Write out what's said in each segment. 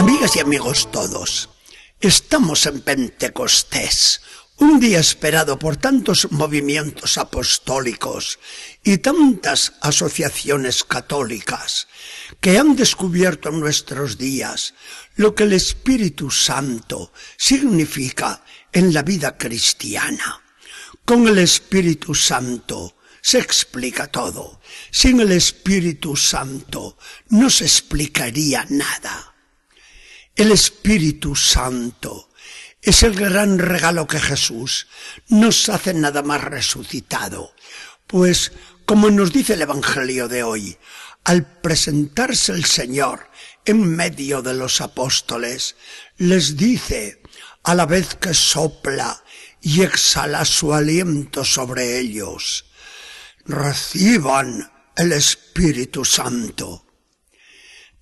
Amigas y amigos todos, estamos en Pentecostés, un día esperado por tantos movimientos apostólicos y tantas asociaciones católicas que han descubierto en nuestros días lo que el Espíritu Santo significa en la vida cristiana. Con el Espíritu Santo se explica todo. Sin el Espíritu Santo no se explicaría nada. El Espíritu Santo es el gran regalo que Jesús nos hace nada más resucitado, pues, como nos dice el Evangelio de hoy, al presentarse el Señor en medio de los apóstoles, les dice, a la vez que sopla y exhala su aliento sobre ellos, reciban el Espíritu Santo.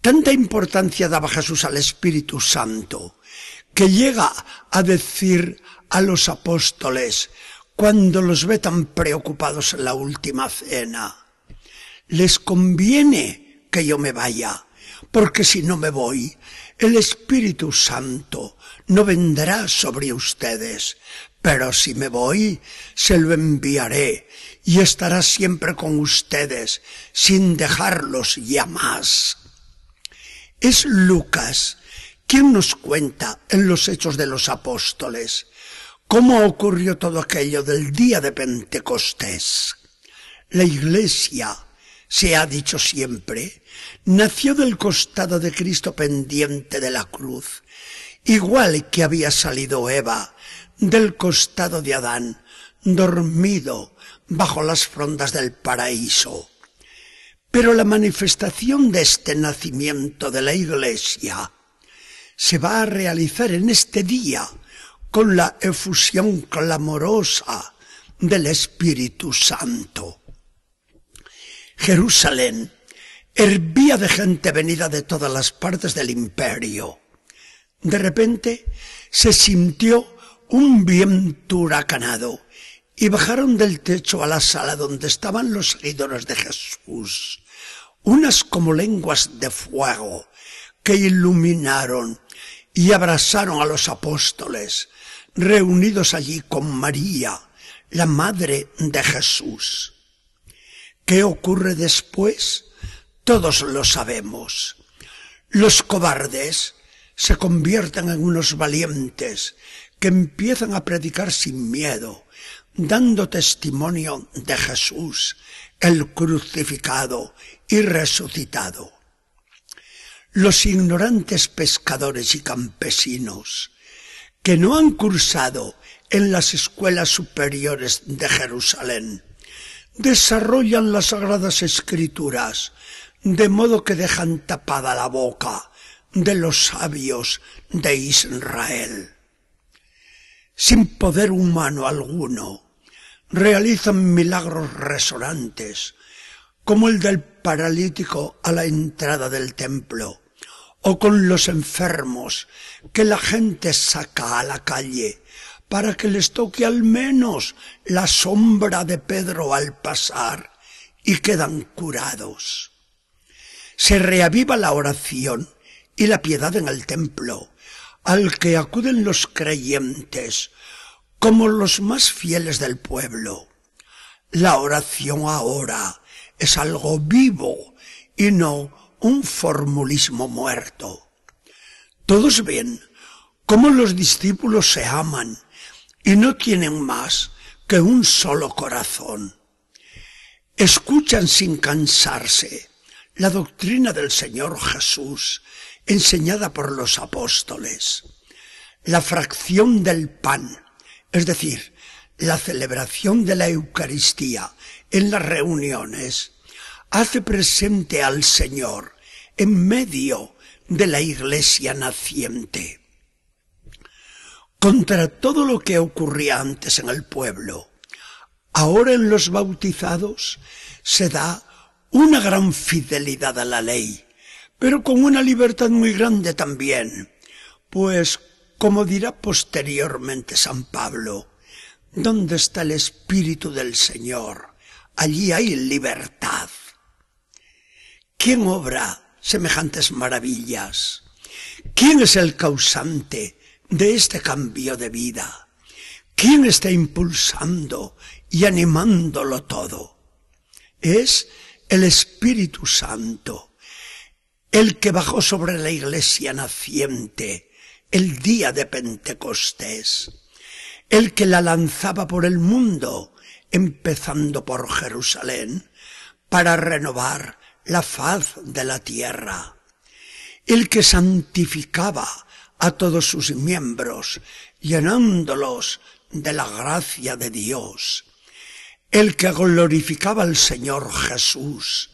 Tanta importancia daba Jesús al Espíritu Santo que llega a decir a los apóstoles cuando los ve tan preocupados en la última cena, les conviene que yo me vaya, porque si no me voy, el Espíritu Santo no vendrá sobre ustedes, pero si me voy, se lo enviaré y estará siempre con ustedes, sin dejarlos ya más. Es Lucas quien nos cuenta en los Hechos de los Apóstoles cómo ocurrió todo aquello del día de Pentecostés. La Iglesia, se ha dicho siempre, nació del costado de Cristo pendiente de la cruz, igual que había salido Eva del costado de Adán, dormido bajo las frondas del paraíso. Pero la manifestación de este nacimiento de la Iglesia se va a realizar en este día con la efusión clamorosa del Espíritu Santo. Jerusalén hervía de gente venida de todas las partes del imperio. De repente se sintió un viento huracanado y bajaron del techo a la sala donde estaban los seguidores de Jesús, unas como lenguas de fuego que iluminaron y abrazaron a los apóstoles, reunidos allí con María, la madre de Jesús. ¿Qué ocurre después? Todos lo sabemos. Los cobardes se convierten en unos valientes que empiezan a predicar sin miedo, dando testimonio de Jesús, el crucificado y resucitado. Los ignorantes pescadores y campesinos, que no han cursado en las escuelas superiores de Jerusalén, desarrollan las sagradas escrituras, de modo que dejan tapada la boca de los sabios de Israel. Sin poder humano alguno, realizan milagros resonantes, como el del paralítico a la entrada del templo, o con los enfermos que la gente saca a la calle para que les toque al menos la sombra de Pedro al pasar y quedan curados. Se reaviva la oración y la piedad en el templo, al que acuden los creyentes como los más fieles del pueblo. La oración ahora es algo vivo y no un formulismo muerto. Todos ven cómo los discípulos se aman y no tienen más que un solo corazón. Escuchan sin cansarse la doctrina del Señor Jesús enseñada por los apóstoles. La fracción del pan es decir, la celebración de la Eucaristía en las reuniones, hace presente al Señor en medio de la iglesia naciente. Contra todo lo que ocurría antes en el pueblo, ahora en los bautizados se da una gran fidelidad a la ley, pero con una libertad muy grande también, pues como dirá posteriormente San Pablo, ¿dónde está el Espíritu del Señor? Allí hay libertad. ¿Quién obra semejantes maravillas? ¿Quién es el causante de este cambio de vida? ¿Quién está impulsando y animándolo todo? Es el Espíritu Santo, el que bajó sobre la iglesia naciente el día de Pentecostés, el que la lanzaba por el mundo, empezando por Jerusalén, para renovar la faz de la tierra, el que santificaba a todos sus miembros, llenándolos de la gracia de Dios, el que glorificaba al Señor Jesús,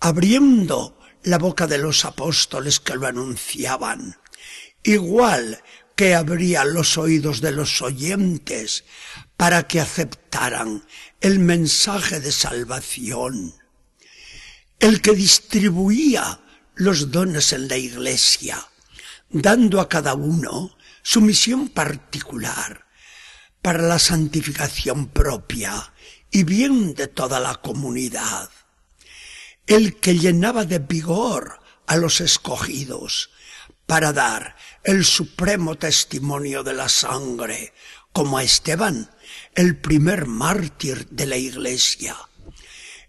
abriendo la boca de los apóstoles que lo anunciaban, igual que abría los oídos de los oyentes para que aceptaran el mensaje de salvación, el que distribuía los dones en la iglesia, dando a cada uno su misión particular para la santificación propia y bien de toda la comunidad, el que llenaba de vigor a los escogidos para dar el supremo testimonio de la sangre, como a Esteban, el primer mártir de la iglesia,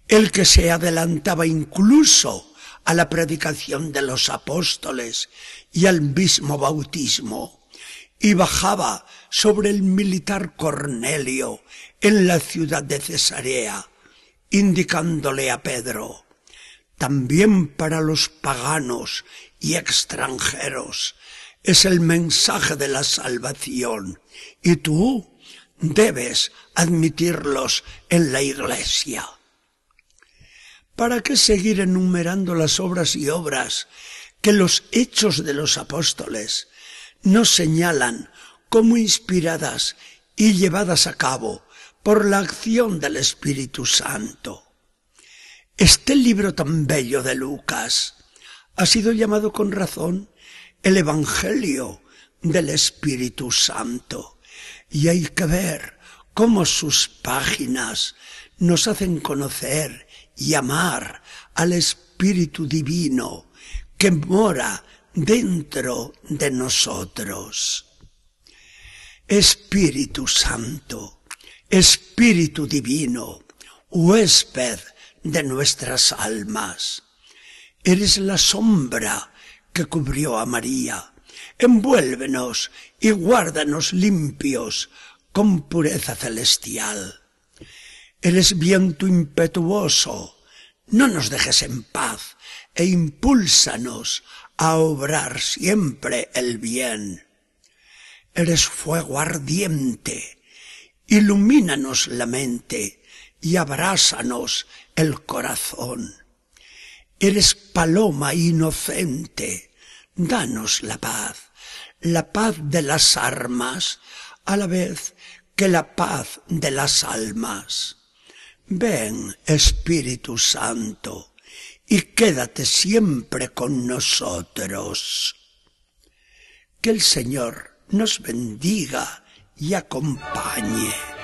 el que se adelantaba incluso a la predicación de los apóstoles y al mismo bautismo, y bajaba sobre el militar Cornelio en la ciudad de Cesarea, indicándole a Pedro, también para los paganos y extranjeros es el mensaje de la salvación, y tú debes admitirlos en la iglesia. ¿Para qué seguir enumerando las obras y obras que los hechos de los apóstoles nos señalan como inspiradas y llevadas a cabo por la acción del Espíritu Santo? Este libro tan bello de Lucas ha sido llamado con razón el Evangelio del Espíritu Santo y hay que ver cómo sus páginas nos hacen conocer y amar al Espíritu Divino que mora dentro de nosotros. Espíritu Santo, Espíritu Divino, huésped de nuestras almas. Eres la sombra que cubrió a María. Envuélvenos y guárdanos limpios con pureza celestial. Eres viento impetuoso, no nos dejes en paz e impúlsanos a obrar siempre el bien. Eres fuego ardiente, ilumínanos la mente y abrásanos el corazón. Eres paloma inocente, danos la paz, la paz de las armas, a la vez que la paz de las almas. Ven, Espíritu Santo, y quédate siempre con nosotros. Que el Señor nos bendiga y acompañe.